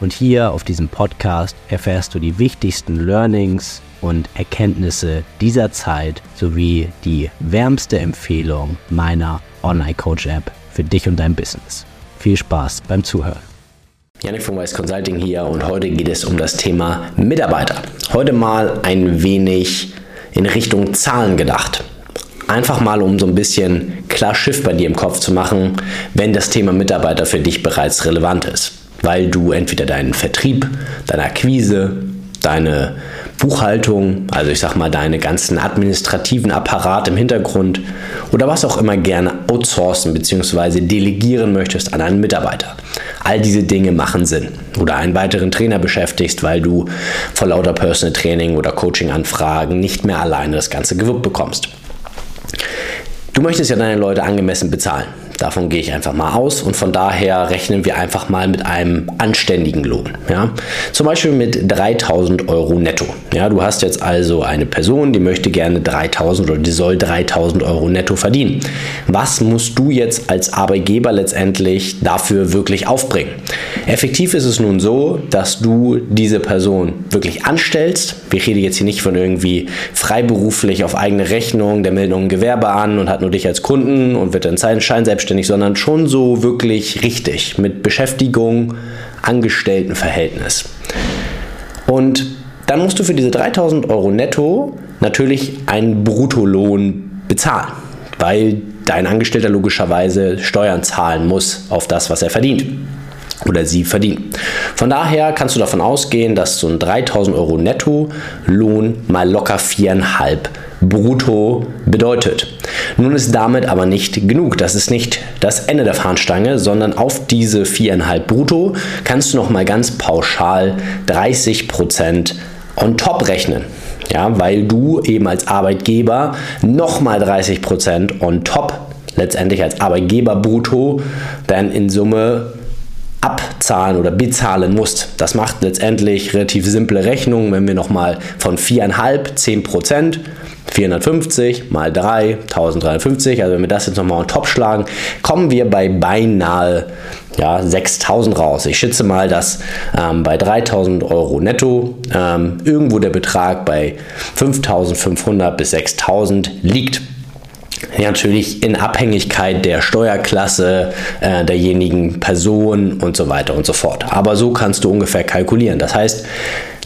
und hier auf diesem Podcast erfährst du die wichtigsten Learnings und Erkenntnisse dieser Zeit sowie die wärmste Empfehlung meiner Online Coach App für dich und dein Business. Viel Spaß beim Zuhören. Yannick von Weiß Consulting hier und heute geht es um das Thema Mitarbeiter. Heute mal ein wenig in Richtung Zahlen gedacht. Einfach mal, um so ein bisschen klar Schiff bei dir im Kopf zu machen, wenn das Thema Mitarbeiter für dich bereits relevant ist. Weil du entweder deinen Vertrieb, deine Akquise, deine Buchhaltung, also ich sag mal deine ganzen administrativen Apparate im Hintergrund oder was auch immer gerne outsourcen bzw. delegieren möchtest an einen Mitarbeiter. All diese Dinge machen Sinn. Oder einen weiteren Trainer beschäftigst, weil du vor lauter Personal Training oder Coaching-Anfragen nicht mehr alleine das Ganze gewuppt bekommst. Du möchtest ja deine Leute angemessen bezahlen. Davon gehe ich einfach mal aus und von daher rechnen wir einfach mal mit einem anständigen Lohn. Ja? Zum Beispiel mit 3000 Euro netto. Ja, du hast jetzt also eine Person, die möchte gerne 3000 oder die soll 3000 Euro netto verdienen. Was musst du jetzt als Arbeitgeber letztendlich dafür wirklich aufbringen? Effektiv ist es nun so, dass du diese Person wirklich anstellst. Wir reden jetzt hier nicht von irgendwie freiberuflich auf eigene Rechnung, der meldet ein Gewerbe an und hat nur dich als Kunden und wird dann scheinselbstständig selbstständig, sondern schon so wirklich richtig mit Beschäftigung, Angestelltenverhältnis. Und dann musst du für diese 3000 Euro netto natürlich einen Bruttolohn bezahlen, weil dein Angestellter logischerweise Steuern zahlen muss auf das, was er verdient oder sie verdient. Von daher kannst du davon ausgehen, dass so ein 3000 Euro Netto-Lohn mal locker viereinhalb brutto bedeutet. Nun ist damit aber nicht genug. Das ist nicht das Ende der Fahnenstange, sondern auf diese 4,5 brutto kannst du noch mal ganz pauschal 30% on top rechnen. Ja, weil du eben als Arbeitgeber nochmal 30% on top letztendlich als Arbeitgeber brutto dann in Summe abzahlen oder bezahlen musst. Das macht letztendlich relativ simple Rechnungen, wenn wir nochmal von 4,5, 10 Prozent 450 mal 3, 1350, also wenn wir das jetzt nochmal on top schlagen, kommen wir bei beinahe ja, 6000 raus. Ich schätze mal, dass ähm, bei 3000 Euro netto ähm, irgendwo der Betrag bei 5500 bis 6000 liegt. Ja, natürlich in Abhängigkeit der Steuerklasse äh, derjenigen Person und so weiter und so fort. Aber so kannst du ungefähr kalkulieren. Das heißt,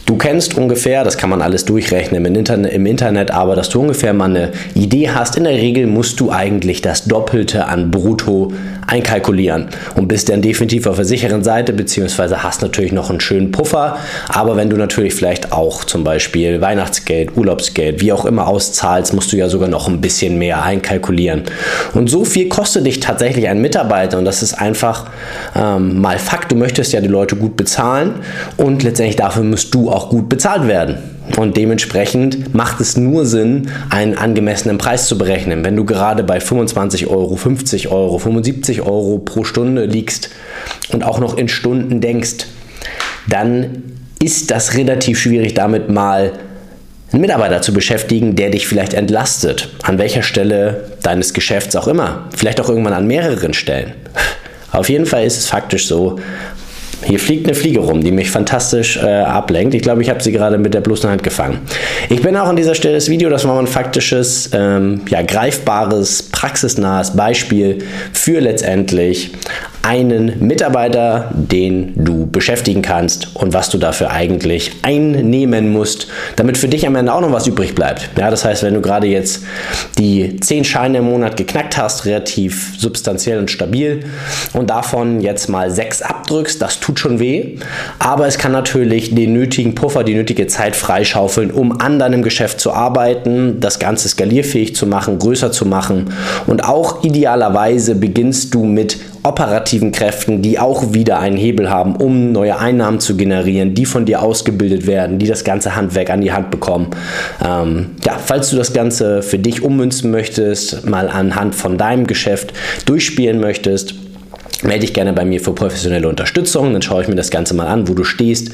Du kennst ungefähr, das kann man alles durchrechnen im Internet, im Internet, aber dass du ungefähr mal eine Idee hast, in der Regel musst du eigentlich das Doppelte an Brutto einkalkulieren und bist dann definitiv auf der sicheren Seite, beziehungsweise hast natürlich noch einen schönen Puffer. Aber wenn du natürlich vielleicht auch zum Beispiel Weihnachtsgeld, Urlaubsgeld, wie auch immer auszahlst, musst du ja sogar noch ein bisschen mehr einkalkulieren. Und so viel kostet dich tatsächlich ein Mitarbeiter und das ist einfach ähm, mal Fakt. Du möchtest ja die Leute gut bezahlen und letztendlich dafür musst du auch gut bezahlt werden. Und dementsprechend macht es nur Sinn, einen angemessenen Preis zu berechnen. Wenn du gerade bei 25 Euro, 50 Euro, 75 Euro pro Stunde liegst und auch noch in Stunden denkst, dann ist das relativ schwierig, damit mal einen Mitarbeiter zu beschäftigen, der dich vielleicht entlastet. An welcher Stelle deines Geschäfts auch immer. Vielleicht auch irgendwann an mehreren Stellen. Auf jeden Fall ist es faktisch so, hier fliegt eine Fliege rum, die mich fantastisch äh, ablenkt. Ich glaube, ich habe sie gerade mit der bloßen Hand gefangen. Ich bin auch an dieser Stelle das Video, das war ein faktisches, ähm, ja, greifbares, praxisnahes Beispiel für letztendlich einen Mitarbeiter, den du beschäftigen kannst und was du dafür eigentlich einnehmen musst, damit für dich am Ende auch noch was übrig bleibt. Ja, das heißt, wenn du gerade jetzt die 10 Scheine im Monat geknackt hast, relativ substanziell und stabil und davon jetzt mal 6 abdrückst, das tut schon weh, aber es kann natürlich den nötigen Puffer, die nötige Zeit freischaufeln, um an deinem Geschäft zu arbeiten, das Ganze skalierfähig zu machen, größer zu machen Und auch idealerweise beginnst du mit operativen Kräften, die auch wieder einen Hebel haben, um neue Einnahmen zu generieren, die von dir ausgebildet werden, die das ganze Handwerk an die Hand bekommen. Ähm, ja, falls du das Ganze für dich ummünzen möchtest, mal anhand von deinem Geschäft durchspielen möchtest, melde dich gerne bei mir für professionelle Unterstützung. Dann schaue ich mir das Ganze mal an, wo du stehst,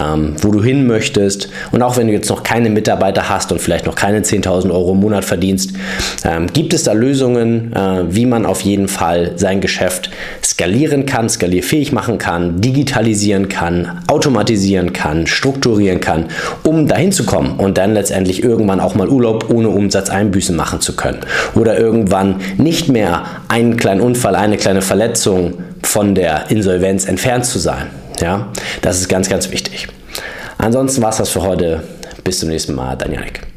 ähm, wo du hin möchtest. Und auch wenn du jetzt noch keine Mitarbeiter hast und vielleicht noch keine 10.000 Euro im Monat verdienst, ähm, gibt es da Lösungen, äh, wie man auf jeden Fall sein Geschäft skalieren kann, skalierfähig machen kann, digitalisieren kann, automatisieren kann, strukturieren kann, um dahin zu kommen und dann letztendlich irgendwann auch mal Urlaub ohne Umsatz einbüßen machen zu können. Oder irgendwann nicht mehr einen kleinen Unfall, eine kleine Verletzung, Verletzung von der Insolvenz entfernt zu sein. Ja, das ist ganz, ganz wichtig. Ansonsten war es das für heute. Bis zum nächsten Mal, dein Janik.